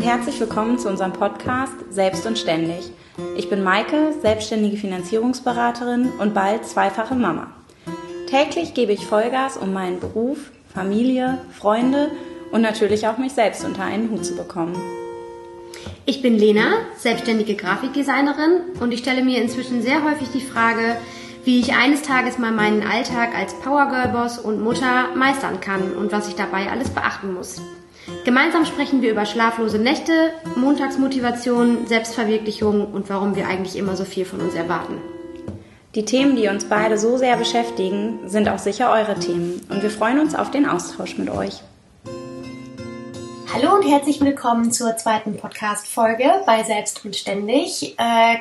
und herzlich willkommen zu unserem Podcast Selbst und Ständig. Ich bin Maike, selbstständige Finanzierungsberaterin und bald zweifache Mama. Täglich gebe ich Vollgas, um meinen Beruf, Familie, Freunde und natürlich auch mich selbst unter einen Hut zu bekommen. Ich bin Lena, selbstständige Grafikdesignerin und ich stelle mir inzwischen sehr häufig die Frage, wie ich eines Tages mal meinen Alltag als Powergirl-Boss und Mutter meistern kann und was ich dabei alles beachten muss. Gemeinsam sprechen wir über schlaflose Nächte, Montagsmotivation, Selbstverwirklichung und warum wir eigentlich immer so viel von uns erwarten. Die Themen, die uns beide so sehr beschäftigen, sind auch sicher eure Themen und wir freuen uns auf den Austausch mit euch. Hallo und herzlich willkommen zur zweiten Podcast-Folge bei Selbst und Ständig. Äh,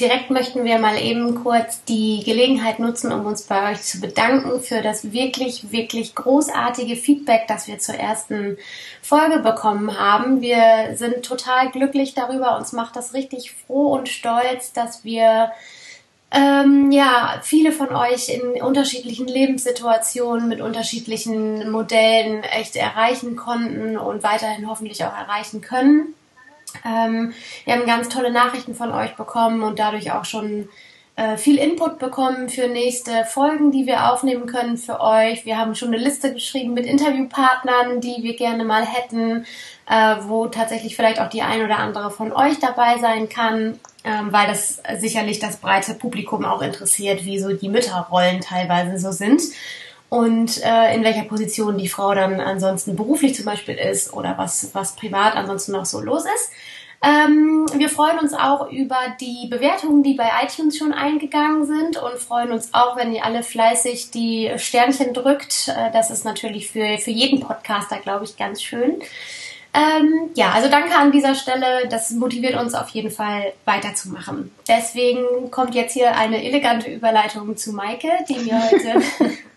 Direkt möchten wir mal eben kurz die Gelegenheit nutzen, um uns bei euch zu bedanken für das wirklich, wirklich großartige Feedback, das wir zur ersten Folge bekommen haben. Wir sind total glücklich darüber. Uns macht das richtig froh und stolz, dass wir ähm, ja, viele von euch in unterschiedlichen Lebenssituationen mit unterschiedlichen Modellen echt erreichen konnten und weiterhin hoffentlich auch erreichen können. Ähm, wir haben ganz tolle Nachrichten von euch bekommen und dadurch auch schon äh, viel Input bekommen für nächste Folgen, die wir aufnehmen können für euch. Wir haben schon eine Liste geschrieben mit Interviewpartnern, die wir gerne mal hätten, äh, wo tatsächlich vielleicht auch die ein oder andere von euch dabei sein kann, ähm, weil das sicherlich das breite Publikum auch interessiert, wie so die Mütterrollen teilweise so sind und äh, in welcher Position die Frau dann ansonsten beruflich zum Beispiel ist oder was, was privat ansonsten noch so los ist. Ähm, wir freuen uns auch über die Bewertungen, die bei iTunes schon eingegangen sind und freuen uns auch, wenn ihr alle fleißig die Sternchen drückt. Äh, das ist natürlich für, für jeden Podcaster, glaube ich, ganz schön. Ähm, ja, also danke an dieser Stelle. Das motiviert uns auf jeden Fall weiterzumachen. Deswegen kommt jetzt hier eine elegante Überleitung zu Maike, die mir heute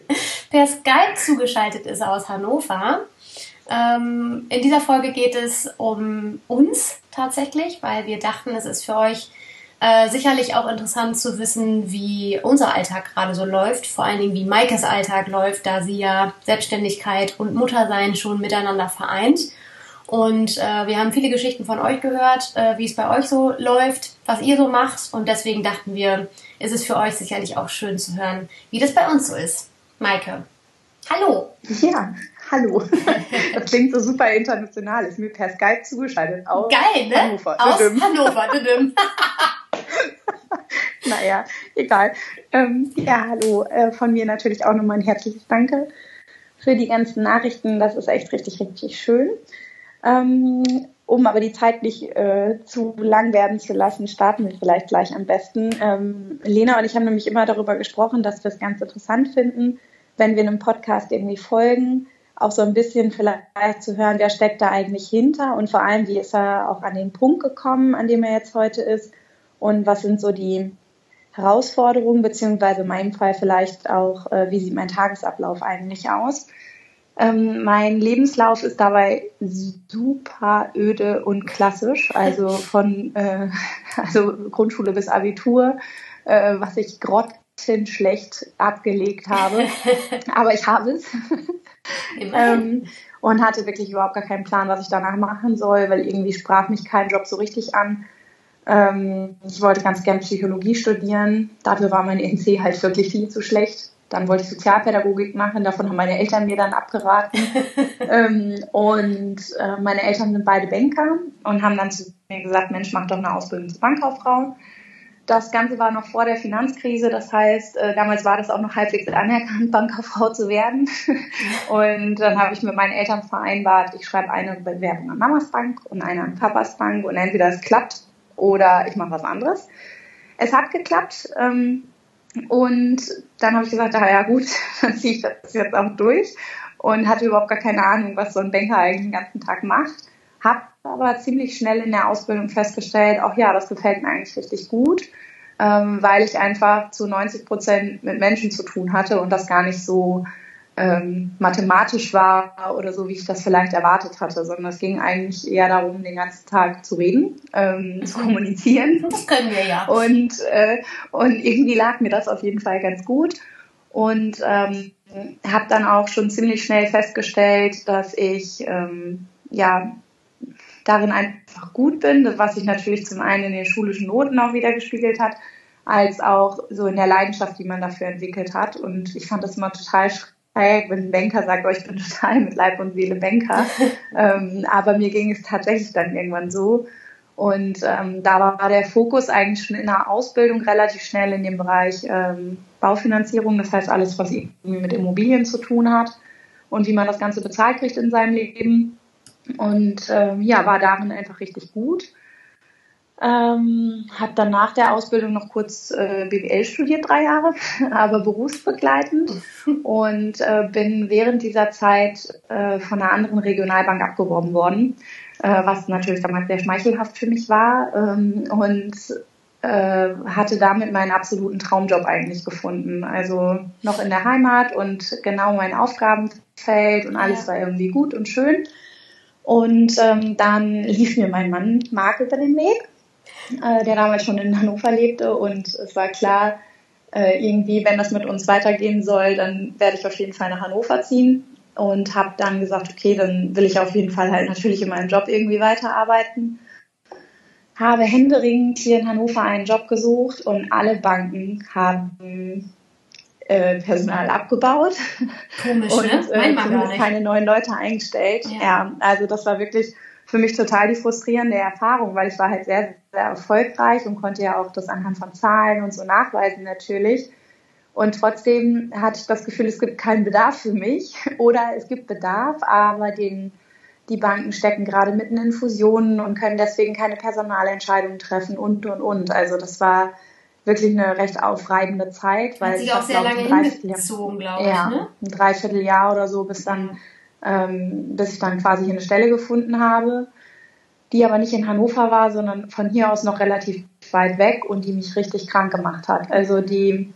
per Skype zugeschaltet ist aus Hannover. Ähm, in dieser Folge geht es um uns tatsächlich, weil wir dachten, es ist für euch äh, sicherlich auch interessant zu wissen, wie unser Alltag gerade so läuft, vor allen Dingen wie Maikes Alltag läuft, da sie ja Selbstständigkeit und Muttersein schon miteinander vereint. Und äh, wir haben viele Geschichten von euch gehört, äh, wie es bei euch so läuft, was ihr so macht. Und deswegen dachten wir, ist es für euch sicherlich auch schön zu hören, wie das bei uns so ist. Maike, hallo. Ja, hallo. Das klingt so super international. Ist mir per Skype zugeschaltet. Aus Geil, ne? Hannover. Aus Düdüm. Hannover. naja, egal. Ähm, ja, hallo. Äh, von mir natürlich auch nochmal ein herzliches Danke für die ganzen Nachrichten. Das ist echt richtig, richtig schön. Ähm, um aber die Zeit nicht äh, zu lang werden zu lassen, starten wir vielleicht gleich am besten. Ähm, Lena und ich haben nämlich immer darüber gesprochen, dass wir es ganz interessant finden, wenn wir einem Podcast irgendwie folgen, auch so ein bisschen vielleicht zu hören, wer steckt da eigentlich hinter und vor allem, wie ist er auch an den Punkt gekommen, an dem er jetzt heute ist und was sind so die Herausforderungen, beziehungsweise in meinem Fall vielleicht auch, äh, wie sieht mein Tagesablauf eigentlich aus. Ähm, mein Lebenslauf ist dabei super öde und klassisch, also von äh, also Grundschule bis Abitur, äh, was ich grott schlecht abgelegt habe. Aber ich habe es. ähm, und hatte wirklich überhaupt gar keinen Plan, was ich danach machen soll, weil irgendwie sprach mich kein Job so richtig an. Ähm, ich wollte ganz gern Psychologie studieren. Dafür war mein NC halt wirklich viel zu schlecht. Dann wollte ich Sozialpädagogik machen. Davon haben meine Eltern mir dann abgeraten. ähm, und äh, meine Eltern sind beide Banker und haben dann zu mir gesagt, Mensch, mach doch eine Ausbildung zur Bankkauffrau. Das Ganze war noch vor der Finanzkrise, das heißt, äh, damals war das auch noch halbwegs anerkannt, Bankerfrau zu werden. und dann habe ich mit meinen Eltern vereinbart, ich schreibe eine Bewerbung an Mamas Bank und eine an Papas Bank und entweder es klappt oder ich mache was anderes. Es hat geklappt ähm, und dann habe ich gesagt, ah ja gut, dann ziehe ich das jetzt auch durch und hatte überhaupt gar keine Ahnung, was so ein Banker eigentlich den ganzen Tag macht. Hab aber ziemlich schnell in der Ausbildung festgestellt, auch ja, das gefällt mir eigentlich richtig gut, ähm, weil ich einfach zu 90 Prozent mit Menschen zu tun hatte und das gar nicht so ähm, mathematisch war oder so, wie ich das vielleicht erwartet hatte, sondern es ging eigentlich eher darum, den ganzen Tag zu reden, ähm, zu kommunizieren. Das können wir ja. Und, äh, und irgendwie lag mir das auf jeden Fall ganz gut. Und ähm, habe dann auch schon ziemlich schnell festgestellt, dass ich ähm, ja darin einfach gut bin, was sich natürlich zum einen in den schulischen Noten auch wieder gespiegelt hat, als auch so in der Leidenschaft, die man dafür entwickelt hat. Und ich fand das immer total schräg, wenn ein Banker sagt, oh, ich bin total mit Leib und Seele Banker. ähm, aber mir ging es tatsächlich dann irgendwann so. Und ähm, da war der Fokus eigentlich schon in der Ausbildung relativ schnell in dem Bereich ähm, Baufinanzierung, das heißt alles, was irgendwie mit Immobilien zu tun hat und wie man das Ganze bezahlt kriegt in seinem Leben. Und ähm, ja, war darin einfach richtig gut. Ähm, habe dann nach der Ausbildung noch kurz äh, BWL studiert, drei Jahre, aber berufsbegleitend und äh, bin während dieser Zeit äh, von einer anderen Regionalbank abgeworben worden, äh, was natürlich damals sehr schmeichelhaft für mich war ähm, und äh, hatte damit meinen absoluten Traumjob eigentlich gefunden. Also noch in der Heimat und genau mein Aufgabenfeld und alles war irgendwie gut und schön. Und ähm, dann lief mir mein Mann Marc über den Weg äh, der damals schon in Hannover lebte und es war klar, äh, irgendwie, wenn das mit uns weitergehen soll, dann werde ich auf jeden Fall nach Hannover ziehen und habe dann gesagt, okay, dann will ich auf jeden Fall halt natürlich in meinem Job irgendwie weiterarbeiten. Habe händeringend hier in Hannover einen Job gesucht und alle Banken haben äh, Personal abgebaut Komisch, und ne? Mein äh, keine neuen Leute eingestellt. Ja. ja, also das war wirklich für mich total die frustrierende Erfahrung, weil ich war halt sehr, sehr erfolgreich und konnte ja auch das anhand von Zahlen und so nachweisen natürlich. Und trotzdem hatte ich das Gefühl, es gibt keinen Bedarf für mich oder es gibt Bedarf, aber den, die Banken stecken gerade mitten in Fusionen und können deswegen keine Personalentscheidungen treffen und, und, und. Also das war wirklich eine recht aufreibende Zeit. Weil Hat sich auch sehr lange hingezogen, glaube ich. Ja, ne? ein Dreivierteljahr oder so, bis dann ähm, bis ich dann quasi hier eine Stelle gefunden habe, die aber nicht in Hannover war, sondern von hier aus noch relativ weit weg und die mich richtig krank gemacht hat. Also die,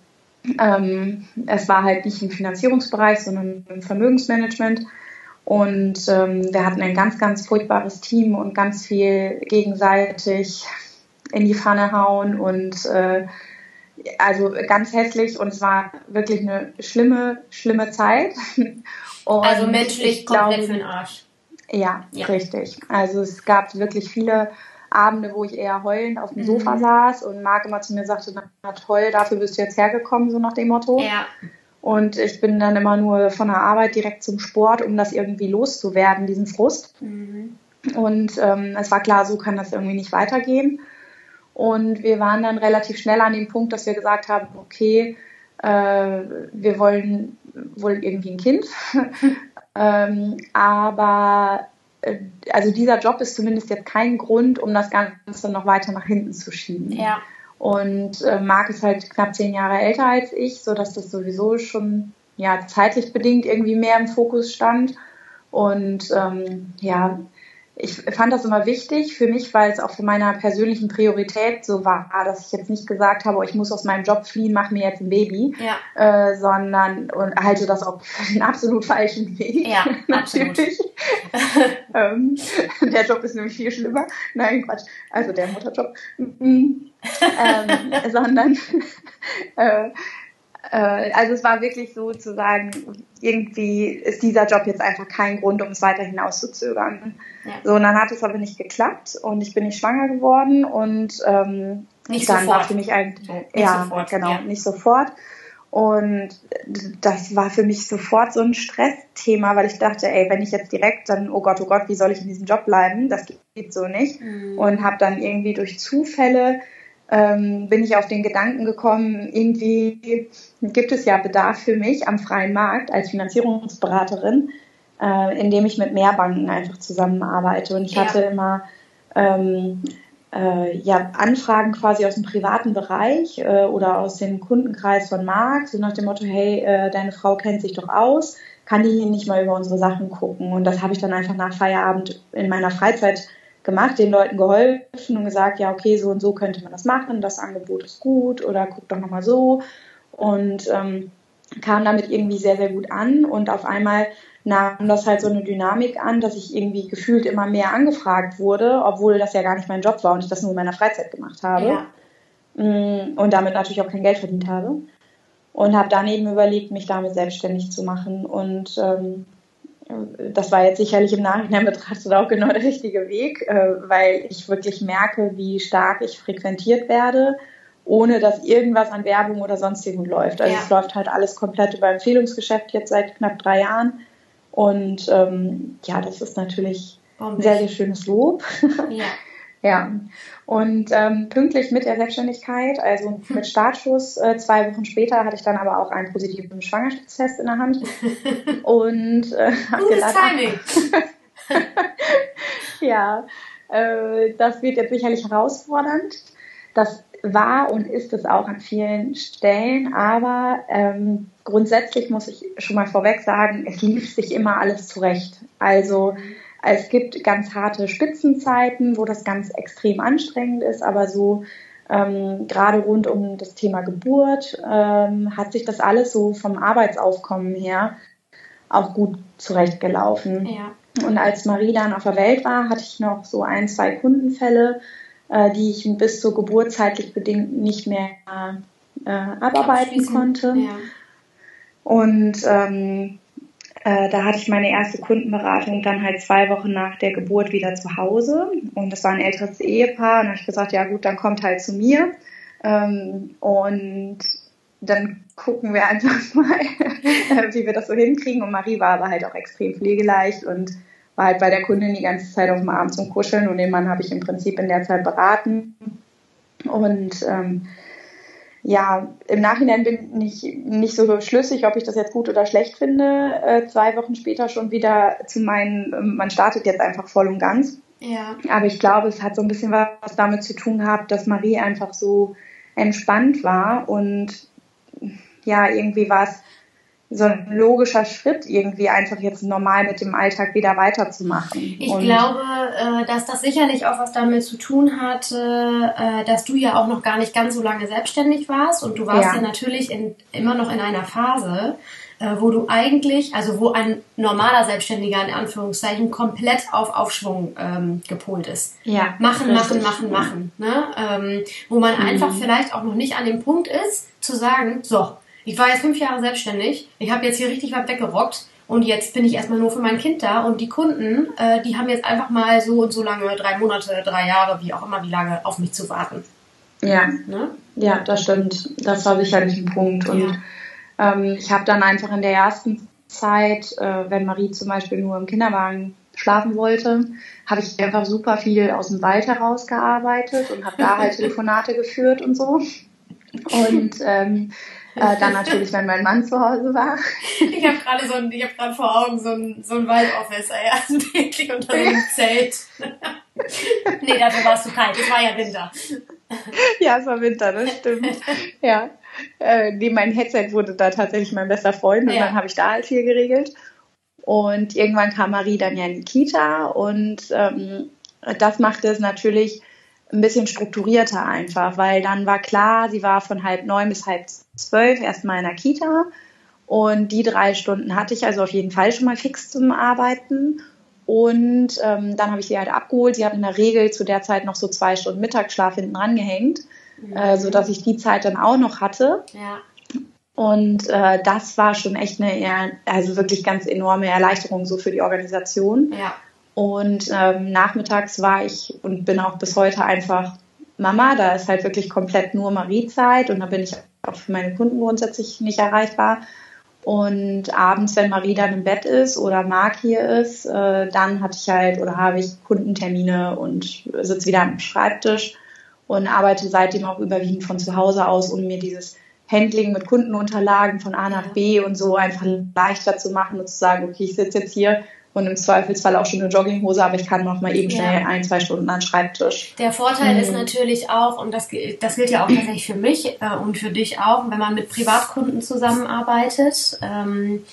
ähm, es war halt nicht im Finanzierungsbereich, sondern im Vermögensmanagement. Und ähm, wir hatten ein ganz, ganz furchtbares Team und ganz viel gegenseitig in die Pfanne hauen und äh, also ganz hässlich und es war wirklich eine schlimme, schlimme Zeit. Und also menschlich komplett glaube, für den Arsch. Ja, ja, richtig. Also es gab wirklich viele Abende, wo ich eher heulend auf dem mhm. Sofa saß und Marc immer zu mir sagte, na toll, dafür bist du jetzt hergekommen, so nach dem Motto. Ja. Und ich bin dann immer nur von der Arbeit direkt zum Sport, um das irgendwie loszuwerden, diesen Frust. Mhm. Und ähm, es war klar, so kann das irgendwie nicht weitergehen. Und wir waren dann relativ schnell an dem Punkt, dass wir gesagt haben, okay, äh, wir wollen wohl irgendwie ein Kind. ähm, aber äh, also dieser Job ist zumindest jetzt kein Grund, um das Ganze noch weiter nach hinten zu schieben. Ja. Und äh, Marc ist halt knapp zehn Jahre älter als ich, sodass das sowieso schon ja zeitlich bedingt irgendwie mehr im Fokus stand. Und ähm, ja, ich fand das immer wichtig für mich, weil es auch von meiner persönlichen Priorität so war, dass ich jetzt nicht gesagt habe, oh, ich muss aus meinem Job fliehen, mach mir jetzt ein Baby, ja. äh, sondern und halte das auch für einen absolut falschen Weg. Ja, natürlich. ähm, der Job ist nämlich viel schlimmer. Nein, Quatsch. Also der Mutterjob. ähm, sondern äh, also es war wirklich so zu sagen, irgendwie ist dieser Job jetzt einfach kein Grund, um es weiter hinauszuzögern. Ja. So, und dann hat es aber nicht geklappt und ich bin nicht schwanger geworden und ähm, nicht dann sofort. war für mich ein, so, ja, sofort, genau, ja. nicht sofort. Und das war für mich sofort so ein Stressthema, weil ich dachte, ey, wenn ich jetzt direkt dann, oh Gott, oh Gott, wie soll ich in diesem Job bleiben? Das geht so nicht. Mhm. Und habe dann irgendwie durch Zufälle ähm, bin ich auf den Gedanken gekommen, irgendwie gibt es ja Bedarf für mich am freien Markt als Finanzierungsberaterin, äh, indem ich mit mehr Banken einfach zusammenarbeite. Und ich Ja. hatte immer ähm, äh, ja, Anfragen quasi aus dem privaten Bereich äh, oder aus dem Kundenkreis von Marc, so nach dem Motto, hey, äh, deine Frau kennt sich doch aus, kann die hier nicht mal über unsere Sachen gucken? Und das habe ich dann einfach nach Feierabend in meiner Freizeit gemacht, den Leuten geholfen und gesagt, ja, okay, so und so könnte man das machen, das Angebot ist gut oder guck doch nochmal so. Und ähm, kam damit irgendwie sehr, sehr gut an und auf einmal nahm das halt so eine Dynamik an, dass ich irgendwie gefühlt immer mehr angefragt wurde, obwohl das ja gar nicht mein Job war und ich das nur in meiner Freizeit gemacht habe. Ja. Mm, Und damit natürlich auch kein Geld verdient habe. Und habe dann eben überlegt, mich damit selbstständig zu machen. Und ähm, das war jetzt sicherlich im Nachhinein betrachtet auch genau der richtige Weg, äh, weil ich wirklich merke, wie stark ich frequentiert werde, ohne dass irgendwas an Werbung oder sonstigem läuft. Also ja. es läuft halt alles komplett über Empfehlungsgeschäft jetzt seit knapp drei Jahren. Und ähm, ja, das ist natürlich ein sehr, sehr schönes Lob. Ja. ja. Und ähm, pünktlich mit der Selbstständigkeit, also mit Startschuss, äh, zwei Wochen später hatte ich dann aber auch einen positiven Schwangerschaftstest in der Hand. Und äh, habe gedacht, Timing. ja, äh, das wird jetzt sicherlich herausfordernd. Das war und ist es auch an vielen Stellen, aber ähm, grundsätzlich muss ich schon mal vorweg sagen, es lief sich immer alles zurecht. Also es gibt ganz harte Spitzenzeiten, wo das ganz extrem anstrengend ist, aber so ähm, gerade rund um das Thema Geburt ähm, hat sich das alles so vom Arbeitsaufkommen her auch gut zurechtgelaufen. Ja. Und als Marie dann auf der Welt war, hatte ich noch so ein, zwei Kundenfälle, äh, die ich bis zur Geburt zeitlich bedingt nicht mehr äh, abarbeiten konnte. Ja. Und ähm, äh, da hatte ich meine erste Kundenberatung dann halt zwei Wochen nach der Geburt wieder zu Hause. Und das war ein älteres Ehepaar. Und da habe ich gesagt, ja gut, dann kommt halt zu mir. Ähm, und dann gucken wir einfach mal, wie wir das so hinkriegen. Und Marie war aber halt auch extrem pflegeleicht und war halt bei der Kundin die ganze Zeit auf dem Arm zum Kuscheln und den Mann habe ich im Prinzip in der Zeit beraten. Und ähm, ja, im Nachhinein bin ich nicht so schlüssig, ob ich das jetzt gut oder schlecht finde. Äh, zwei Wochen später schon wieder zu meinen, man startet jetzt einfach voll und ganz. Ja. Aber ich glaube, es hat so ein bisschen was damit zu tun gehabt, dass Marie einfach so entspannt war und ja, irgendwie war es so ein logischer Schritt, irgendwie einfach jetzt normal mit dem Alltag wieder weiterzumachen. Ich und glaube, äh, dass das sicherlich auch was damit zu tun hatte, äh, dass du ja auch noch gar nicht ganz so lange selbstständig warst und du warst ja, ja natürlich in, immer noch in einer Phase, äh, wo du eigentlich, also wo ein normaler Selbstständiger in Anführungszeichen komplett auf Aufschwung ähm, gepolt ist. Ja. Machen, machen, machen, machen. Ne? Ähm, wo man mhm. einfach vielleicht auch noch nicht an dem Punkt ist, zu sagen, so, ich war jetzt fünf Jahre selbstständig, ich habe jetzt hier richtig was weggerockt und jetzt bin ich erstmal nur für mein Kind da und die Kunden, äh, die haben jetzt einfach mal so und so lange, drei Monate, drei Jahre, wie auch immer, wie lange auf mich zu warten. Ja, ne? ja, das stimmt. Das war sicherlich ein Punkt. Und ja. ähm, ich habe dann einfach in der ersten Zeit, äh, wenn Marie zum Beispiel nur im Kinderwagen schlafen wollte, habe ich einfach super viel aus dem Wald herausgearbeitet und habe da halt Telefonate geführt und so. Und ähm, äh, dann natürlich, wenn mein Mann zu Hause war. Ich habe gerade so ein, ich habe gerade vor Augen so ein, so ein Waldofficer, ja, also wirklich unter so einem Zelt. nee, dafür war es zu kalt, es war ja Winter. Ja, es war Winter, das stimmt. Ja. Äh, nee, mein Headset wurde da tatsächlich mein bester Freund und ja. dann habe ich da halt viel geregelt. Und irgendwann kam Marie dann ja in die Kita und ähm, das machte es natürlich ein bisschen strukturierter einfach, weil dann war klar, sie war von halb neun bis halb zwölf erstmal in der Kita und die drei Stunden hatte ich also auf jeden Fall schon mal fix zum Arbeiten. Und ähm, dann habe ich sie halt abgeholt. Sie hat in der Regel zu der Zeit noch so zwei Stunden Mittagsschlaf hinten rangehängt, mhm. äh, sodass ich die Zeit dann auch noch hatte. Ja. Und äh, das war schon echt eine eher, also wirklich ganz enorme Erleichterung so für die Organisation. Ja. Und ähm, nachmittags war ich und bin auch bis heute einfach Mama. Da ist halt wirklich komplett nur Marie-Zeit und da bin ich auch für meine Kunden grundsätzlich nicht erreichbar. Und abends, wenn Marie dann im Bett ist oder Marc hier ist, äh, dann hatte ich halt oder habe ich Kundentermine und sitze wieder am Schreibtisch und arbeite seitdem auch überwiegend von zu Hause aus, um mir dieses Handling mit Kundenunterlagen von A nach B und so einfach leichter zu machen und zu sagen, okay, ich sitze jetzt hier und im Zweifelsfall auch schon eine Jogginghose, aber ich kann noch mal eben schnell ja. ein, zwei Stunden an den Schreibtisch. Der Vorteil mhm. ist natürlich auch, und das, das gilt ja auch tatsächlich für mich äh, und für dich auch, wenn man mit Privatkunden zusammenarbeitet, ähm,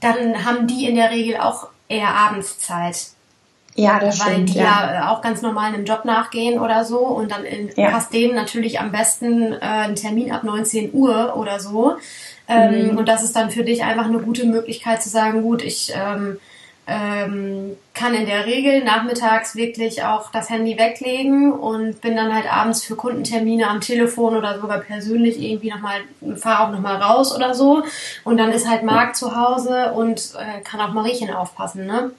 dann haben die in der Regel auch eher Abendszeit. Ja, das Weil stimmt, die ja. ja. auch ganz normal einem Job nachgehen oder so und dann in, ja. passt denen natürlich am besten äh, ein Termin ab 19 Uhr oder so. Ähm, mhm. Und das ist dann für dich einfach eine gute Möglichkeit zu sagen, gut, ich ähm, ähm, kann in der Regel nachmittags wirklich auch das Handy weglegen und bin dann halt abends für Kundentermine am Telefon oder sogar persönlich irgendwie nochmal, fahre auch nochmal raus oder so. Und dann ist halt Marc zu Hause und äh, kann auch Mariechen aufpassen, ne?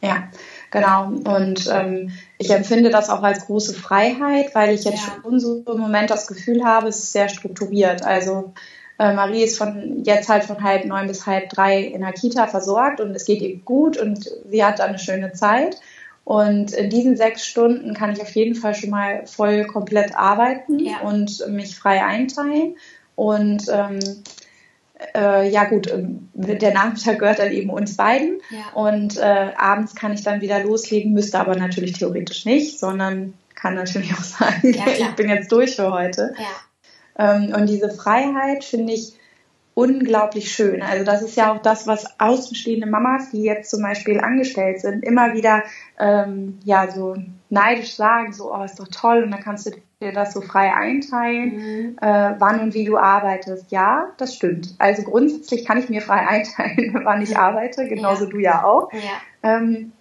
Ja, genau. Und ähm, ich empfinde das auch als große Freiheit, weil ich jetzt ja. schon so im Moment das Gefühl habe, es ist sehr strukturiert. Also äh, Marie ist von jetzt halt von halb neun bis halb drei in der Kita versorgt und es geht ihr gut und sie hat eine schöne Zeit. Und in diesen sechs Stunden kann ich auf jeden Fall schon mal voll komplett arbeiten ja. und mich frei einteilen. Und ähm, äh, ja gut, ähm, der Nachmittag gehört dann eben uns beiden. Ja. Und äh, abends kann ich dann wieder loslegen, müsste aber natürlich theoretisch nicht, sondern kann natürlich auch sagen, ja, ich bin jetzt durch für heute. Ähm, und diese Freiheit finde ich unglaublich schön. Also das ist ja auch das, was außenstehende Mamas, die jetzt zum Beispiel angestellt sind, immer wieder ähm, ja so neidisch sagen, so oh ist doch toll und dann kannst du dir das so frei einteilen, mhm. äh, wann und wie du arbeitest. Ja, das stimmt. Also grundsätzlich kann ich mir frei einteilen, wann ich arbeite, genauso ja. du ja auch. Ja. Ähm,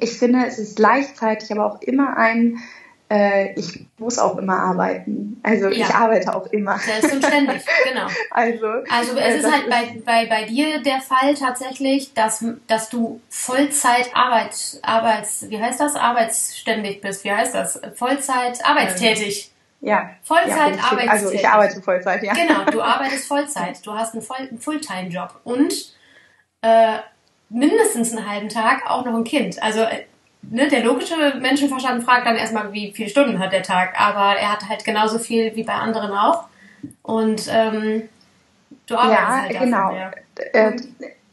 ich finde, es ist gleichzeitig aber auch immer ein äh, ich muss auch immer arbeiten. Also ja. ich arbeite auch immer. Selbstverständlich, genau. Also, also es äh, ist halt bei, bei, bei dir der Fall tatsächlich, dass, dass du Vollzeit Arbeit, Arbeits, wie heißt das? Arbeitsständig bist. Wie heißt das? Vollzeit arbeitstätig. Ja. Vollzeit ja, arbeitstätig. Also ich arbeite Vollzeit, ja. Genau, du arbeitest Vollzeit. Du hast einen, Voll, einen Fulltime-Job und äh, mindestens einen halben Tag auch noch ein Kind. Also äh, ne, der logische Menschenverstand fragt dann erstmal, wie viele Stunden hat der Tag, aber er hat halt genauso viel wie bei anderen auch. Und ähm, du arbeitest ja, halt genau. Mehr. Äh,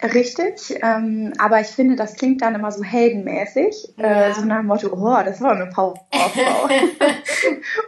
richtig, ähm, aber ich finde, das klingt dann immer so heldenmäßig, äh, ja. äh, so nach dem Motto, oh, das war eine Powerfrau.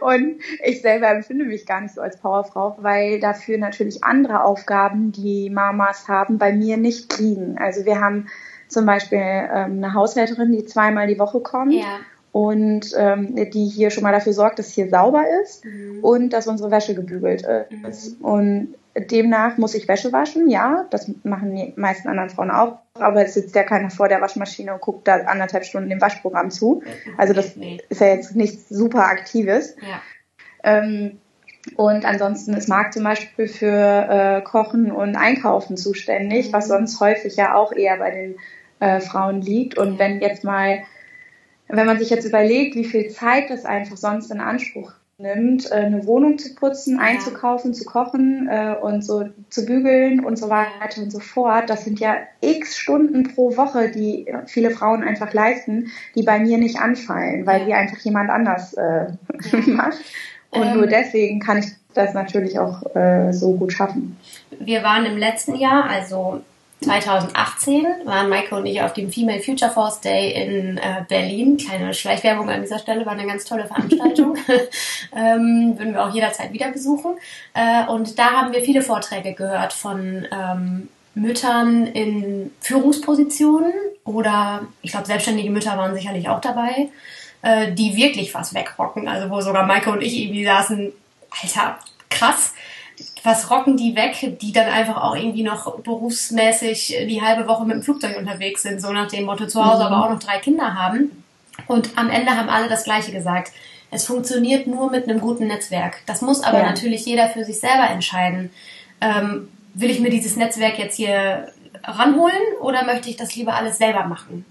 und ich selber empfinde mich gar nicht so als Powerfrau, weil dafür natürlich andere Aufgaben, die Mamas haben, bei mir nicht liegen. Also wir haben zum Beispiel ähm, eine Haushälterin, die zweimal die Woche kommt. Ja. Und ähm, die hier schon mal dafür sorgt, dass hier sauber ist mhm. und dass unsere Wäsche gebügelt ist. Mhm. Und demnach muss ich Wäsche waschen, ja, das machen die meisten anderen Frauen auch, aber es sitzt ja keiner vor der Waschmaschine und guckt da anderthalb Stunden dem Waschprogramm zu. Also das ist ja jetzt nichts super Aktives. Ja. Ähm, und ansonsten ist Marc zum Beispiel für äh, Kochen und Einkaufen zuständig, mhm. was sonst häufig ja auch eher bei den äh, Frauen liegt. Und wenn jetzt mal, wenn man sich jetzt überlegt, wie viel Zeit das einfach sonst in Anspruch nimmt, äh, eine Wohnung zu putzen, einzukaufen, zu kochen äh, und so zu bügeln und so weiter und so fort. Das sind ja x Stunden pro Woche, die viele Frauen einfach leisten, die bei mir nicht anfallen, weil die einfach jemand anders äh, macht. Und ähm, nur deswegen kann ich das natürlich auch äh, so gut schaffen. Wir waren im letzten Jahr, also 2018 waren Maike und ich auf dem Female Future Force Day in äh, Berlin. Kleine Schleichwerbung an dieser Stelle, war eine ganz tolle Veranstaltung. ähm, würden wir auch jederzeit wieder besuchen. Äh, und da haben wir viele Vorträge gehört von ähm, Müttern in Führungspositionen oder ich glaube, selbstständige Mütter waren sicherlich auch dabei, äh, die wirklich was wegrocken. Also wo sogar Maike und ich irgendwie saßen, Alter, krass was rocken die weg, die dann einfach auch irgendwie noch berufsmäßig die halbe Woche mit dem Flugzeug unterwegs sind, so nach dem Motto zu Hause, mhm. aber auch noch drei Kinder haben. Und am Ende haben alle das Gleiche gesagt. Es funktioniert nur mit einem guten Netzwerk. Das muss aber ja. natürlich jeder für sich selber entscheiden. Ähm, will ich mir dieses Netzwerk jetzt hier ranholen oder möchte ich das lieber alles selber machen?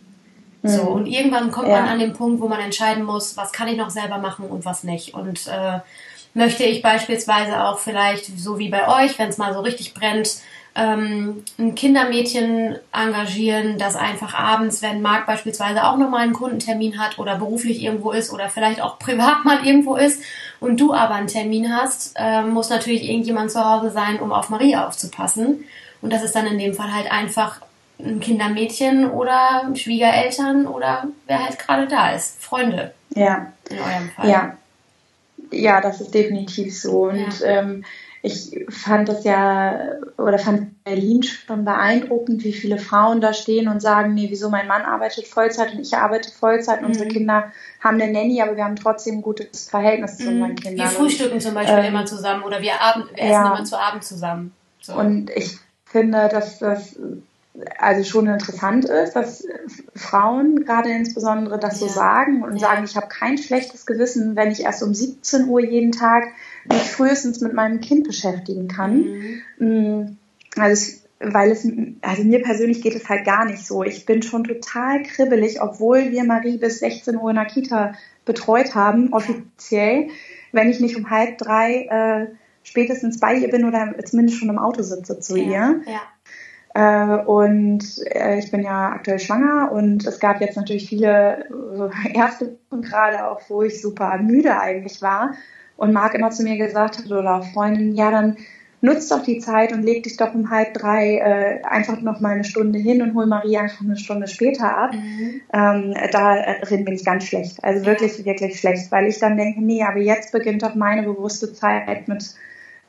Mhm. So, und irgendwann kommt ja. man an den Punkt, wo man entscheiden muss, was kann ich noch selber machen und was nicht. Und äh, möchte ich beispielsweise auch vielleicht, so wie bei euch, wenn es mal so richtig brennt, ähm, ein Kindermädchen engagieren, das einfach abends, wenn Marc beispielsweise auch nochmal einen Kundentermin hat oder beruflich irgendwo ist oder vielleicht auch privat mal irgendwo ist und du aber einen Termin hast, äh, muss natürlich irgendjemand zu Hause sein, um auf Maria aufzupassen. Und das ist dann in dem Fall halt einfach ein Kindermädchen oder Schwiegereltern oder wer halt gerade da ist. Freunde. Ja. In eurem Fall. Ja ja, das ist definitiv so. Und ja. ähm, ich fand das ja oder fand Berlin schon beeindruckend, wie viele Frauen da stehen und sagen, nee, wieso mein Mann arbeitet Vollzeit und ich arbeite Vollzeit. Mhm. Unsere Kinder haben eine Nanny, aber wir haben trotzdem ein gutes Verhältnis zu unseren mhm. Kindern. Wir frühstücken zum Beispiel ähm, immer zusammen oder wir, Abend, wir essen ja. immer zu Abend zusammen. So. Und ich finde, dass das also schon interessant ist, dass Frauen gerade insbesondere das ja. so sagen und ja. sagen, ich habe kein schlechtes Gewissen, wenn ich erst um 17 Uhr jeden Tag mich frühestens mit meinem Kind beschäftigen kann. Mhm. Mm, also weil es, also mir persönlich geht es halt gar nicht so. Ich bin schon total kribbelig, obwohl wir Marie bis 16 Uhr in der Kita betreut haben, offiziell, wenn ich nicht um halb drei äh, spätestens bei ihr bin oder zumindest schon im Auto sitze zu ja, ihr. Ja. Äh, und äh, ich bin ja aktuell schwanger und es gab jetzt natürlich viele erste gerade auch, wo ich super müde eigentlich war und Marc immer zu mir gesagt hat oder auch Freundin, ja dann nutz doch die Zeit und leg dich doch um halb drei äh, einfach noch mal eine Stunde hin und hol Marie einfach eine Stunde später ab. Mhm. Ähm, darin bin ich ganz schlecht. Also wirklich, wirklich schlecht, weil ich dann denke, nee, aber jetzt beginnt doch meine bewusste Zeit mit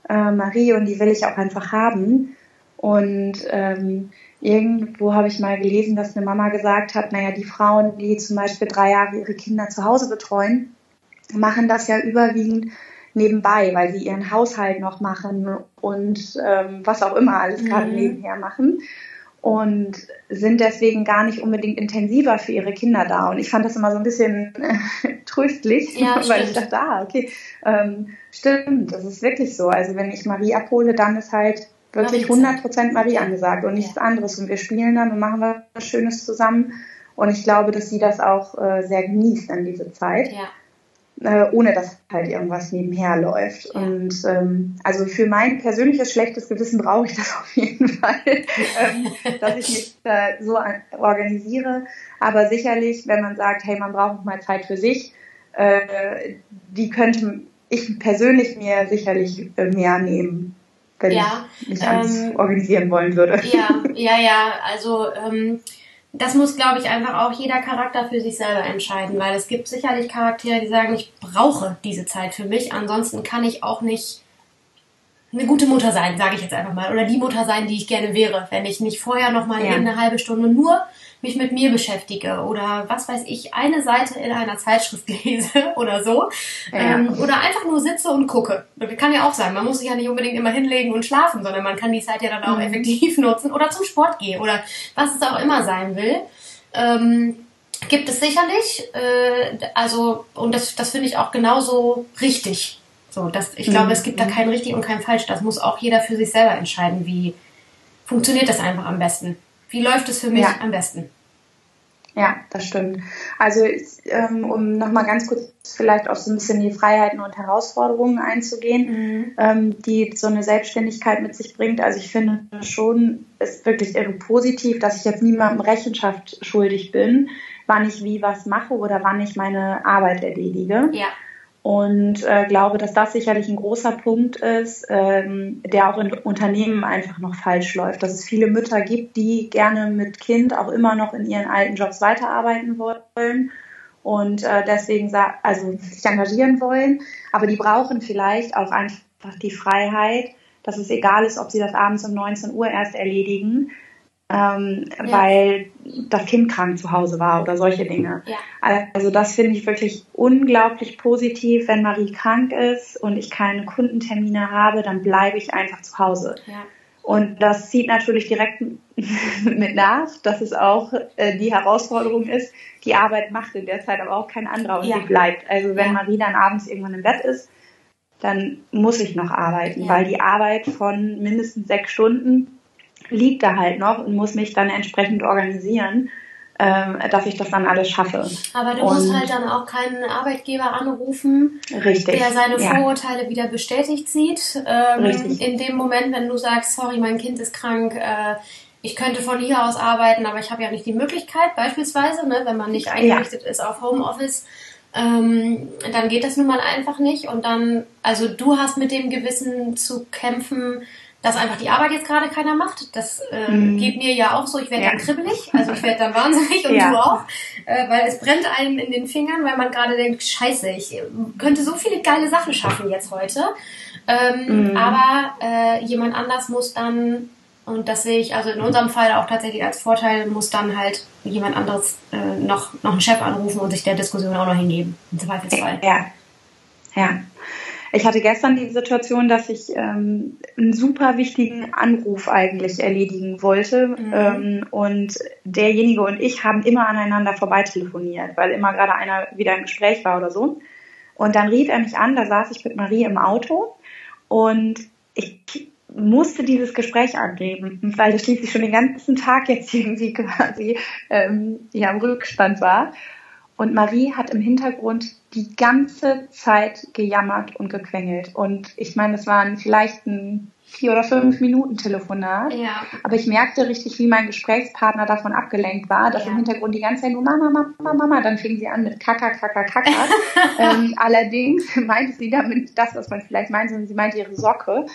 äh, Marie und die will ich auch einfach haben. Und ähm, irgendwo habe ich mal gelesen, dass eine Mama gesagt hat, naja, die Frauen, die zum Beispiel drei Jahre ihre Kinder zu Hause betreuen, machen das ja überwiegend nebenbei, weil sie ihren Haushalt noch machen und ähm, was auch immer alles gerade mhm. nebenher machen und sind deswegen gar nicht unbedingt intensiver für ihre Kinder da. Und ich fand das immer so ein bisschen äh, tröstlich, ja, weil stimmt. ich dachte, ah, okay, ähm, stimmt, das ist wirklich so. Also wenn ich Marie abhole, dann ist halt wirklich 100% Marie angesagt und nichts anderes. Und wir spielen dann und machen was Schönes zusammen. Und ich glaube, dass sie das auch äh, sehr genießt an diese Zeit. Ja. Äh, ohne dass halt irgendwas nebenher läuft. Ja. Und ähm, also für mein persönliches schlechtes Gewissen brauche ich das auf jeden Fall, ähm, dass ich mich äh, so organisiere. Aber sicherlich, wenn man sagt, hey, man braucht mal Zeit für sich, äh, die könnte ich persönlich mir sicherlich äh, mehr nehmen wenn ja, ich mich ähm, organisieren wollen würde. Ja, ja, ja. Also ähm, das muss, glaube ich, einfach auch jeder Charakter für sich selber entscheiden, weil es gibt sicherlich Charaktere, die sagen, ich brauche diese Zeit für mich, ansonsten kann ich auch nicht eine gute Mutter sein, sage ich jetzt einfach mal, oder die Mutter sein, die ich gerne wäre, wenn ich nicht vorher noch mal ja. eine halbe Stunde nur mich mit mir beschäftige oder was weiß ich, eine Seite in einer Zeitschrift lese oder so. Ja. Ähm, oder einfach nur sitze und gucke. Das kann ja auch sein. Man muss sich ja nicht unbedingt immer hinlegen und schlafen, sondern man kann die Zeit ja dann auch mhm. effektiv nutzen oder zum Sport gehen oder was es auch immer sein will. Ähm, gibt es sicherlich. Äh, also, und das, das finde ich auch genauso richtig. So, das, ich glaube, es gibt da mhm. kein richtig und kein falsch. Das muss auch jeder für sich selber entscheiden, wie funktioniert das einfach am besten. Wie läuft es für mich ja. am besten? Ja, das stimmt. Also ähm, um nochmal ganz kurz vielleicht auf so ein bisschen die Freiheiten und Herausforderungen einzugehen, mhm. ähm, die so eine Selbstständigkeit mit sich bringt. Also ich finde schon, ist wirklich irre positiv, dass ich jetzt niemandem Rechenschaft schuldig bin, wann ich wie was mache oder wann ich meine Arbeit erledige. Ja. Und äh, glaube, dass das sicherlich ein großer Punkt ist, ähm, der auch in Unternehmen einfach noch falsch läuft. Dass es viele Mütter gibt, die gerne mit Kind auch immer noch in ihren alten Jobs weiterarbeiten wollen und äh, deswegen also sich engagieren wollen. Aber die brauchen vielleicht auch einfach die Freiheit, dass es egal ist, ob sie das abends um 19 Uhr erst erledigen, ähm, ja. weil das Kind krank zu Hause war oder solche Dinge. Ja. Also das finde ich wirklich unglaublich positiv. Wenn Marie krank ist und ich keine Kundentermine habe, dann bleibe ich einfach zu Hause. Ja. Und das zieht natürlich direkt mit nach, dass es auch äh, die Herausforderung ist, die Arbeit macht in der Zeit aber auch kein anderer und ja. sie bleibt. Also wenn Marie dann abends irgendwann im Bett ist, dann muss ich noch arbeiten, weil die Arbeit von mindestens sechs Stunden liegt da halt noch und muss mich dann entsprechend organisieren, ähm, dass ich das dann alles schaffe. Aber du und musst halt dann auch keinen Arbeitgeber anrufen, richtig, der seine Vorurteile ja. wieder bestätigt sieht. Ähm, richtig. In dem Moment, wenn du sagst, sorry, mein Kind ist krank, äh, ich könnte von hier aus arbeiten, aber ich habe ja nicht die Möglichkeit, beispielsweise, ne, wenn man nicht eingerichtet ja. ist auf Homeoffice. Ähm, dann geht das nun mal einfach nicht. Und dann, also du hast mit dem Gewissen zu kämpfen, dass einfach die Arbeit jetzt gerade keiner macht. Das äh, mm. geht mir ja auch so. Ich werde ja. dann kribbelig, also ich werde dann wahnsinnig und ja. du auch, äh, weil es brennt einem in den Fingern, weil man gerade denkt, scheiße, ich könnte so viele geile Sachen schaffen jetzt heute. Ähm, mm. Aber äh, jemand anders muss dann, und das sehe ich also in unserem Fall auch tatsächlich als Vorteil, muss dann halt jemand anderes äh, noch, noch einen Chef anrufen und sich der Diskussion auch noch hingeben, im Zweifelsfall. Ja, ja. Ich hatte gestern die Situation, dass ich ähm, einen super wichtigen Anruf eigentlich erledigen wollte. Mhm. Ähm, und derjenige und ich haben immer aneinander vorbei telefoniert, weil immer gerade einer wieder im Gespräch war oder so. Und dann rief er mich an, da saß ich mit Marie im Auto und ich musste dieses Gespräch angeben, weil das schließlich schon den ganzen Tag jetzt irgendwie quasi ähm, ja, im Rückstand war. Und Marie hat im Hintergrund die ganze Zeit gejammert und gequengelt. Und ich meine, es waren vielleicht ein vier oder fünf Minuten Telefonat. Ja. Aber ich merkte richtig, wie mein Gesprächspartner davon abgelenkt war, dass ja. im Hintergrund die ganze Zeit nur Mama, Mama, Mama, dann fing sie an mit Kaka, Kaka, Kaka. ähm, allerdings meinte sie damit das, was man vielleicht meint, sondern sie meinte ihre Socke.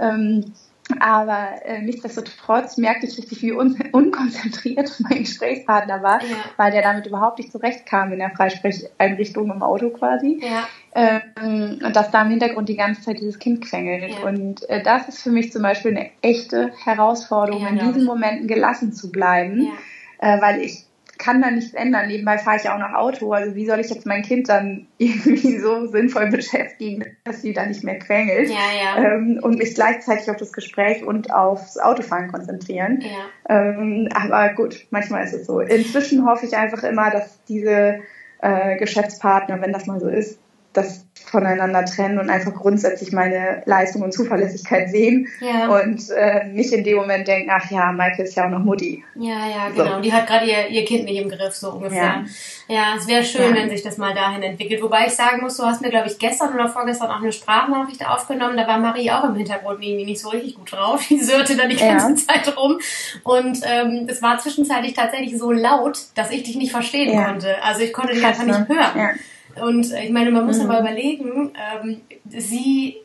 Ähm, aber äh, nichtsdestotrotz merkte ich richtig, wie un unkonzentriert mein Gesprächspartner war, ja. weil der damit überhaupt nicht zurechtkam in der Freisprecheinrichtung im Auto quasi. Ja. Ähm, und dass da im Hintergrund die ganze Zeit dieses Kind quengelt. Ja. Und äh, das ist für mich zum Beispiel eine echte Herausforderung, in diesen Momenten gelassen zu bleiben, äh, weil ich kann da nichts ändern. Nebenbei fahre ich ja auch noch Auto. Also wie soll ich jetzt mein Kind dann irgendwie so sinnvoll beschäftigen, dass sie da nicht mehr quengelt ja, ja. Ähm, und mich gleichzeitig auf das Gespräch und aufs Autofahren konzentrieren. Ja. Ähm, aber gut, manchmal ist es so. Inzwischen hoffe ich einfach immer, dass diese äh, Geschäftspartner, wenn das mal so ist, das voneinander trennen und einfach grundsätzlich meine Leistung und Zuverlässigkeit sehen ja. und äh, nicht in dem Moment denken, ach ja, Maike ist ja auch noch Mutti. Ja, ja, genau. So. Die hat gerade ihr, ihr Kind nicht im Griff, so ungefähr. Ja, ja es wäre schön, ja. wenn sich das mal dahin entwickelt. Wobei ich sagen muss, du hast mir, glaube ich, gestern oder vorgestern auch eine Sprachnachricht aufgenommen. Da war Marie auch im Hintergrund irgendwie nicht so richtig gut drauf. Die sörte da die ganze ja. Zeit rum. Und ähm, es war zwischenzeitlich tatsächlich so laut, dass ich dich nicht verstehen konnte. Also ich konnte dich einfach nicht hören. Und ich meine, man muss mhm. aber überlegen, ähm, sie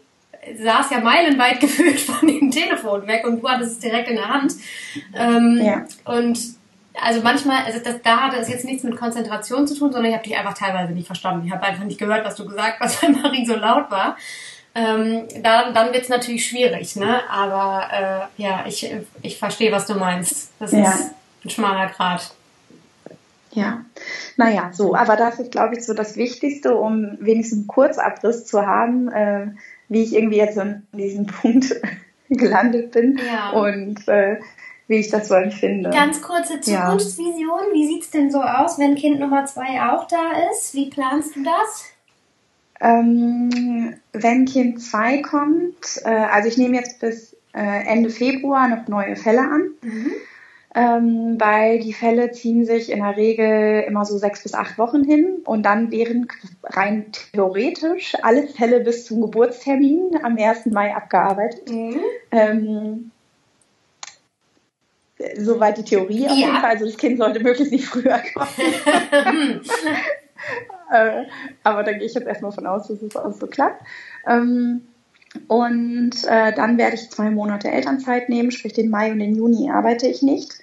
saß ja meilenweit gefühlt von dem Telefon weg und du hattest es direkt in der Hand. Ähm, ja. Und also manchmal, also das, da hatte es jetzt nichts mit Konzentration zu tun, sondern ich habe dich einfach teilweise nicht verstanden. Ich habe einfach nicht gehört, was du gesagt hast, weil Marie so laut war. Ähm, dann dann wird es natürlich schwierig, ne? Aber äh, ja, ich, ich verstehe, was du meinst. Das ja. ist ein schmaler Grad. Ja, naja, so, aber das ist, glaube ich, so das Wichtigste, um wenigstens einen Kurzabriss zu haben, äh, wie ich irgendwie jetzt an diesem Punkt gelandet bin ja. und äh, wie ich das so empfinde. Ganz kurze Zukunftsvision, ja. wie sieht's denn so aus, wenn Kind Nummer zwei auch da ist? Wie planst du das? Ähm, wenn Kind zwei kommt, äh, also ich nehme jetzt bis äh, Ende Februar noch neue Fälle an. Mhm ähm, weil die Fälle ziehen sich in der Regel immer so sechs bis acht Wochen hin und dann wären rein theoretisch alle Fälle bis zum Geburtstermin am 1. Mai abgearbeitet. Mhm. Ähm, soweit die Theorie auf jeden Fall. Also das Kind sollte möglichst nicht früher kommen. äh, aber da gehe ich jetzt erstmal von aus, dass es auch so klappt. Ähm, und äh, dann werde ich zwei Monate Elternzeit nehmen, sprich den Mai und den Juni arbeite ich nicht.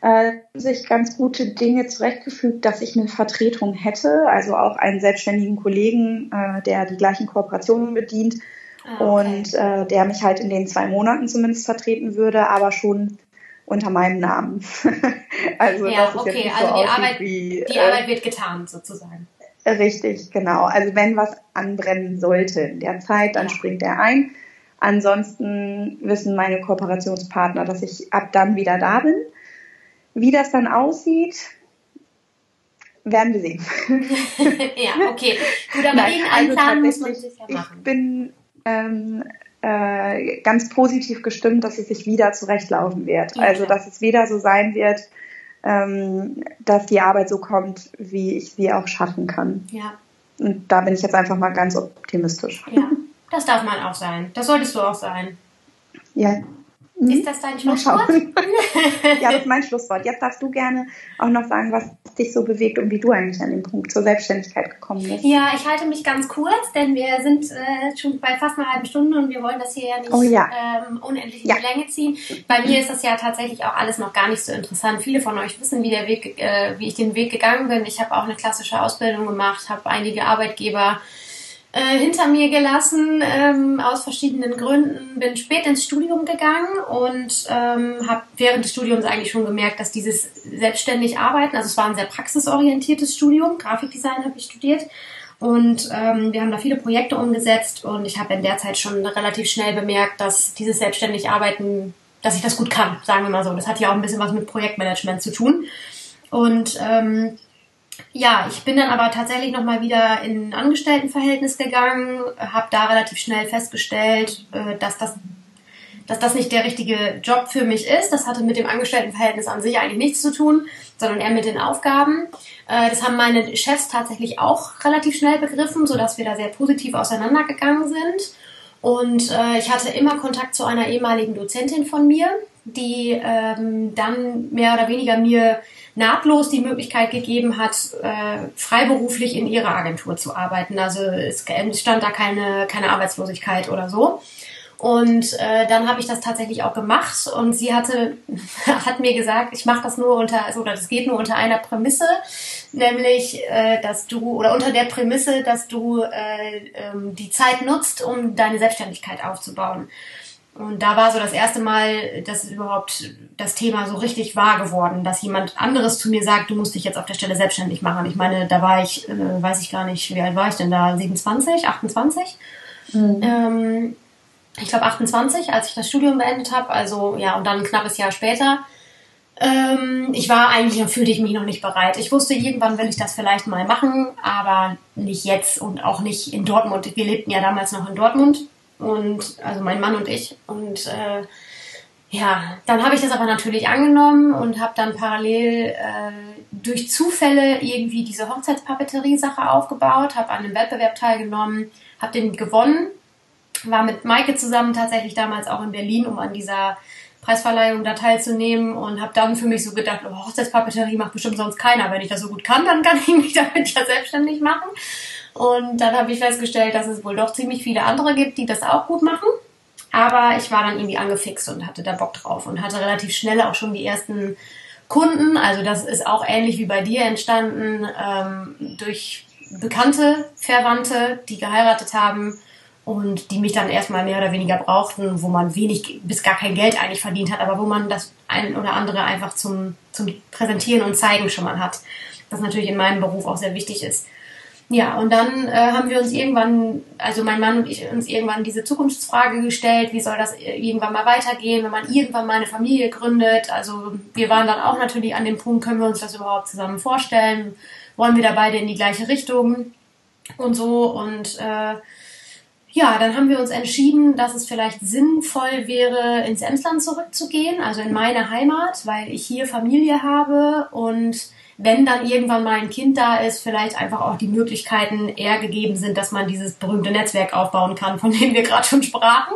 Äh, sich ganz gute Dinge zurechtgefügt, dass ich eine Vertretung hätte, also auch einen selbstständigen Kollegen, äh, der die gleichen Kooperationen bedient ah, okay. und äh, der mich halt in den zwei Monaten zumindest vertreten würde, aber schon unter meinem Namen. also ja, das ist okay, jetzt nicht also so die, Arbeit, wie, die Arbeit wird getan sozusagen. Richtig, genau. Also wenn was anbrennen sollte in der Zeit, dann springt er ein. Ansonsten wissen meine Kooperationspartner, dass ich ab dann wieder da bin. Wie das dann aussieht, werden wir sehen. ja, okay. Gut, aber Nein, irgendeinen also muss man sich ja machen. Ich bin ähm, äh, ganz positiv gestimmt, dass es sich wieder zurechtlaufen wird. Ja, also, dass es wieder so sein wird, ähm, dass die Arbeit so kommt, wie ich sie auch schaffen kann. Ja. Und da bin ich jetzt einfach mal ganz optimistisch. Ja, das darf man auch sein. Das solltest du auch sein. Ja. Ist das dein Schlusswort? ja, das ist mein Schlusswort. Jetzt darfst du gerne auch noch sagen, was dich so bewegt und wie du eigentlich an den Punkt zur Selbstständigkeit gekommen bist. Ja, ich halte mich ganz kurz, denn wir sind äh, schon bei fast einer halben Stunde und wir wollen das hier ja nicht oh, ja. Ähm, unendlich in ja. die Länge ziehen. Bei mir ist das ja tatsächlich auch alles noch gar nicht so interessant. Viele von euch wissen, wie der Weg, äh, wie ich den Weg gegangen bin. Ich habe auch eine klassische Ausbildung gemacht, habe einige Arbeitgeber äh, hinter mir gelassen ähm, aus verschiedenen Gründen. Bin spät ins Studium gegangen und ähm, habe während des Studiums eigentlich schon gemerkt, dass dieses selbstständig arbeiten, also es war ein sehr praxisorientiertes Studium, Grafikdesign habe ich studiert Und ähm, wir haben da viele Projekte umgesetzt und ich habe in der Zeit schon relativ schnell bemerkt, dass dieses selbstständig Arbeiten, dass ich das gut kann, sagen wir mal so. Das hat ja auch ein bisschen was mit Projektmanagement zu tun. Und ähm, ja, ich bin dann aber tatsächlich nochmal wieder in ein Angestelltenverhältnis gegangen, habe da relativ schnell festgestellt, äh, dass das dass das nicht der richtige Job für mich ist. Das hatte mit dem Angestelltenverhältnis an sich eigentlich nichts zu tun, sondern eher mit den Aufgaben. Äh, das haben meine Chefs tatsächlich auch relativ schnell begriffen, sodass wir da sehr positiv auseinandergegangen sind. Und äh, ich hatte immer Kontakt zu einer ehemaligen Dozentin von mir, die ähm, dann mehr oder weniger mir nahtlos die Möglichkeit gegeben hat, äh, freiberuflich in ihrer Agentur zu arbeiten. Also es entstand da keine, keine Arbeitslosigkeit oder so. Und äh, dann habe ich das tatsächlich auch gemacht und sie hatte hat mir gesagt, ich mache das nur unter also, oder das geht nur unter einer Prämisse, nämlich äh, dass du oder unter der Prämisse, dass du äh, ähm, die Zeit nutzt, um deine Selbstständigkeit aufzubauen. Und da war so das erste Mal, dass überhaupt das Thema so richtig wahr geworden, dass jemand anderes zu mir sagt, du musst dich jetzt auf der Stelle selbstständig machen. Ich meine, da war ich, äh, weiß ich gar nicht, wie alt war ich denn da? 27, 28? Mhm. Ähm, ich glaube 28, als ich das Studium beendet habe. Also ja, und dann ein knappes Jahr später. Ähm, ich war eigentlich und fühlte ich mich noch nicht bereit. Ich wusste, irgendwann will ich das vielleicht mal machen, aber nicht jetzt und auch nicht in Dortmund. Wir lebten ja damals noch in Dortmund und also mein Mann und ich und äh, ja, dann habe ich das aber natürlich angenommen und habe dann parallel äh, durch Zufälle irgendwie diese Hochzeitspapeterie-Sache aufgebaut, habe an einem Wettbewerb teilgenommen, habe den gewonnen war mit Maike zusammen tatsächlich damals auch in Berlin, um an dieser Preisverleihung da teilzunehmen und habe dann für mich so gedacht, oh, Hochzeitspapeterie macht bestimmt sonst keiner. Wenn ich das so gut kann, dann kann ich mich damit ja selbstständig machen. Und dann habe ich festgestellt, dass es wohl doch ziemlich viele andere gibt, die das auch gut machen. Aber ich war dann irgendwie angefixt und hatte da Bock drauf und hatte relativ schnell auch schon die ersten Kunden. Also das ist auch ähnlich wie bei dir entstanden ähm, durch Bekannte, Verwandte, die geheiratet haben und die mich dann erstmal mehr oder weniger brauchten, wo man wenig bis gar kein Geld eigentlich verdient hat, aber wo man das ein oder andere einfach zum, zum Präsentieren und Zeigen schon mal hat. Was natürlich in meinem Beruf auch sehr wichtig ist. Ja, und dann äh, haben wir uns irgendwann, also mein Mann und ich, uns irgendwann diese Zukunftsfrage gestellt, wie soll das irgendwann mal weitergehen, wenn man irgendwann mal eine Familie gründet. Also wir waren dann auch natürlich an dem Punkt, können wir uns das überhaupt zusammen vorstellen? Wollen wir da beide in die gleiche Richtung und so und äh, ja, dann haben wir uns entschieden, dass es vielleicht sinnvoll wäre, ins Emsland zurückzugehen, also in meine Heimat, weil ich hier Familie habe und wenn dann irgendwann mal ein Kind da ist, vielleicht einfach auch die Möglichkeiten eher gegeben sind, dass man dieses berühmte Netzwerk aufbauen kann, von dem wir gerade schon sprachen.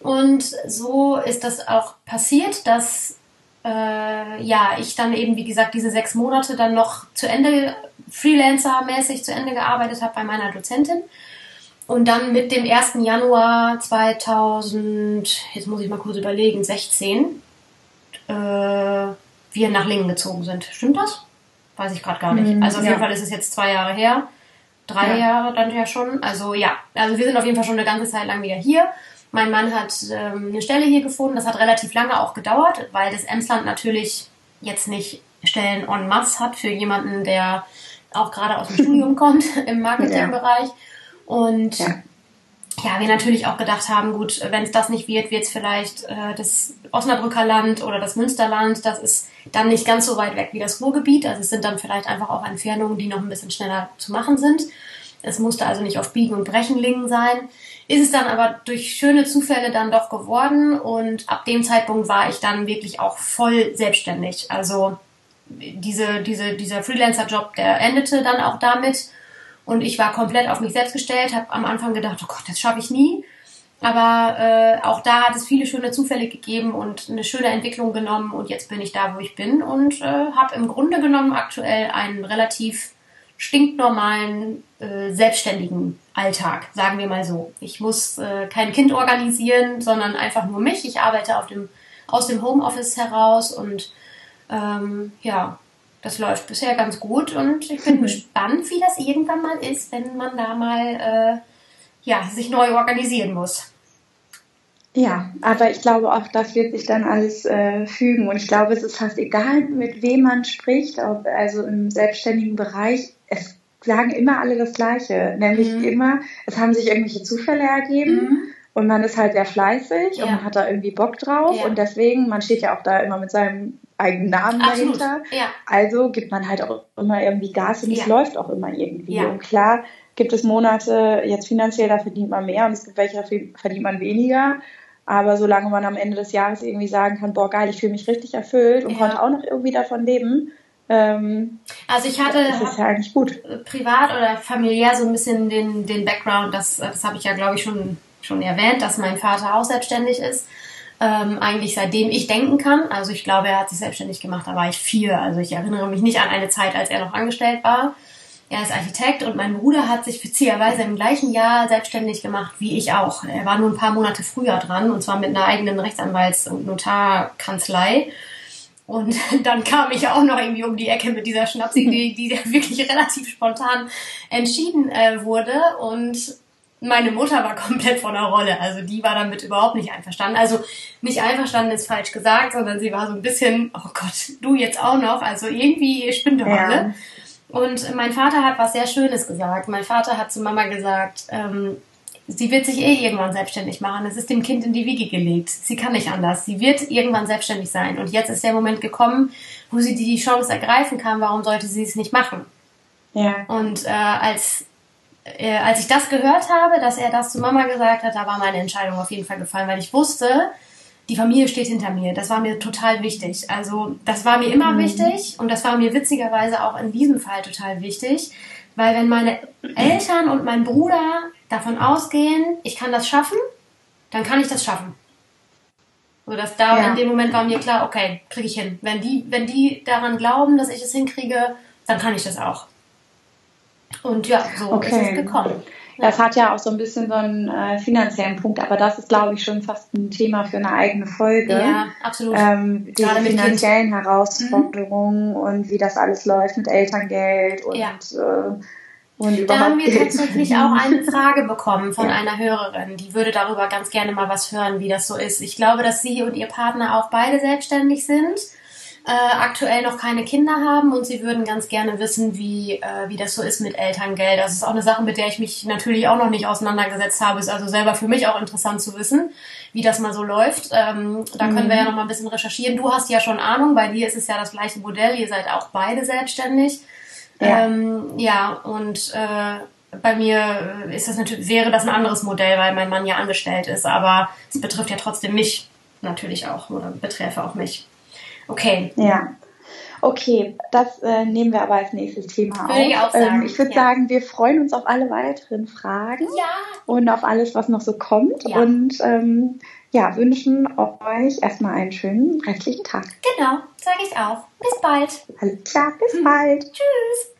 Und so ist das auch passiert, dass äh, ja ich dann eben wie gesagt diese sechs Monate dann noch zu Ende Freelancer-mäßig zu Ende gearbeitet habe bei meiner Dozentin und dann mit dem 1. Januar 2000, jetzt muss ich mal kurz überlegen, 16, äh, wir nach Lingen gezogen sind. Stimmt das? Weiß ich gerade gar nicht. Mhm, also auf ja. jeden Fall ist es jetzt zwei Jahre her. Drei ja. Jahre dann ja schon. Also ja, also wir sind auf jeden Fall schon eine ganze Zeit lang wieder hier. Mein Mann hat ähm, eine Stelle hier gefunden. Das hat relativ lange auch gedauert, weil das Emsland natürlich jetzt nicht Stellen en masse hat für jemanden, der auch gerade aus dem Studium kommt im Marketingbereich. Ja. Und ja. Ja, wir natürlich auch gedacht haben, gut, wenn es das nicht wird, wird es vielleicht äh, das Osnabrücker Land oder das Münsterland. Das ist dann nicht ganz so weit weg wie das Ruhrgebiet. Also es sind dann vielleicht einfach auch Entfernungen, die noch ein bisschen schneller zu machen sind. Es musste also nicht auf Biegen und Brechen Lingen sein. Ist es dann aber durch schöne Zufälle dann doch geworden und ab dem Zeitpunkt war ich dann wirklich auch voll selbstständig. Also diese, diese, dieser Freelancer-Job, der endete dann auch damit und ich war komplett auf mich selbst gestellt, habe am Anfang gedacht, oh Gott, das schaffe ich nie. Aber äh, auch da hat es viele schöne Zufälle gegeben und eine schöne Entwicklung genommen. Und jetzt bin ich da, wo ich bin und äh, habe im Grunde genommen aktuell einen relativ stinknormalen, äh, selbstständigen Alltag, sagen wir mal so. Ich muss äh, kein Kind organisieren, sondern einfach nur mich. Ich arbeite auf dem, aus dem Homeoffice heraus und ähm, ja, das läuft bisher ganz gut und ich bin gespannt, wie das irgendwann mal ist, wenn man da mal äh, ja, sich neu organisieren muss. Ja, aber ich glaube auch, das wird sich dann alles äh, fügen. Und ich glaube, es ist fast egal, mit wem man spricht, ob also im selbstständigen Bereich. Es sagen immer alle das Gleiche. Nämlich mhm. immer, es haben sich irgendwelche Zufälle ergeben. Mhm. Und man ist halt sehr fleißig ja. und man hat da irgendwie Bock drauf. Ja. Und deswegen, man steht ja auch da immer mit seinem eigenen Namen Absolut. dahinter. Ja. Also gibt man halt auch immer irgendwie Gas und es läuft auch immer irgendwie. Und klar gibt es Monate, jetzt finanziell, da verdient man mehr und es gibt welche, da verdient man weniger. Aber solange man am Ende des Jahres irgendwie sagen kann, boah geil, ich fühle mich richtig erfüllt und konnte auch noch irgendwie davon leben, ähm, also ich hatte das ist ja eigentlich gut. privat oder familiär so ein bisschen den, den Background, das, das habe ich ja glaube ich schon, schon erwähnt, dass mein Vater auch selbstständig ist. Ähm, eigentlich seitdem ich denken kann. Also ich glaube, er hat sich selbstständig gemacht, da war ich vier. Also ich erinnere mich nicht an eine Zeit, als er noch angestellt war. Er ist Architekt und mein Bruder hat sich witzigerweise im gleichen Jahr selbstständig gemacht wie ich auch. Er war nur ein paar Monate früher dran und zwar mit einer eigenen Rechtsanwalts- und Notarkanzlei. Und dann kam ich auch noch irgendwie um die Ecke mit dieser Schnapsidee, die wirklich relativ spontan entschieden äh, wurde. Und meine Mutter war komplett von der Rolle. Also die war damit überhaupt nicht einverstanden. Also nicht einverstanden ist falsch gesagt, sondern sie war so ein bisschen, oh Gott, du jetzt auch noch. Also irgendwie spinnt doch ja. alle. Und mein Vater hat was sehr Schönes gesagt. Mein Vater hat zu Mama gesagt, ähm, sie wird sich eh irgendwann selbstständig machen. Es ist dem Kind in die Wiege gelegt. Sie kann nicht anders. Sie wird irgendwann selbstständig sein. Und jetzt ist der Moment gekommen, wo sie die Chance ergreifen kann. Warum sollte sie es nicht machen? Ja. Und äh, als äh, als ich das gehört habe, dass er das zu Mama gesagt hat, da war meine Entscheidung auf jeden Fall gefallen, weil ich wusste, die Familie steht hinter mir. Das war mir total wichtig. Also das war mir immer mhm. wichtig und das war mir witzigerweise auch in diesem Fall total wichtig, weil wenn meine Eltern und mein Bruder davon ausgehen, ich kann das schaffen, dann kann ich das schaffen. So dass da ja. in dem Moment war mir klar, okay, kriege ich hin. Wenn die, wenn die daran glauben, dass ich es hinkriege, dann kann ich das auch. Und ja, so okay. ist es gekommen. Das hat ja auch so ein bisschen so einen äh, finanziellen Punkt, aber das ist, glaube ich, schon fast ein Thema für eine eigene Folge. Ja, absolut. Ähm, die finanziellen kind. Herausforderungen mhm. und wie das alles läuft mit Elterngeld und, ja. äh, und überhaupt. Da haben wir tatsächlich auch eine Frage bekommen von ja. einer Hörerin, die würde darüber ganz gerne mal was hören, wie das so ist. Ich glaube, dass sie und ihr Partner auch beide selbstständig sind äh, aktuell noch keine Kinder haben und sie würden ganz gerne wissen, wie, äh, wie das so ist mit Elterngeld. Das ist auch eine Sache, mit der ich mich natürlich auch noch nicht auseinandergesetzt habe. Ist also selber für mich auch interessant zu wissen, wie das mal so läuft. Ähm, da können mhm. wir ja noch mal ein bisschen recherchieren. Du hast ja schon Ahnung, bei dir ist es ja das gleiche Modell. Ihr seid auch beide selbstständig. Ja, ähm, ja und äh, bei mir ist das natürlich, wäre das ein anderes Modell, weil mein Mann ja angestellt ist, aber es betrifft ja trotzdem mich natürlich auch oder beträfe auch mich. Okay. Ja. Okay, das äh, nehmen wir aber als nächstes Thema würde auf. Ich, auch ähm, sagen. Ähm, ich würde ja. sagen, wir freuen uns auf alle weiteren Fragen ja. und auf alles, was noch so kommt. Ja. Und ähm, ja, wünschen euch erstmal einen schönen restlichen Tag. Genau, sage ich auch. Bis bald. Alles klar, bis hm. bald. Tschüss.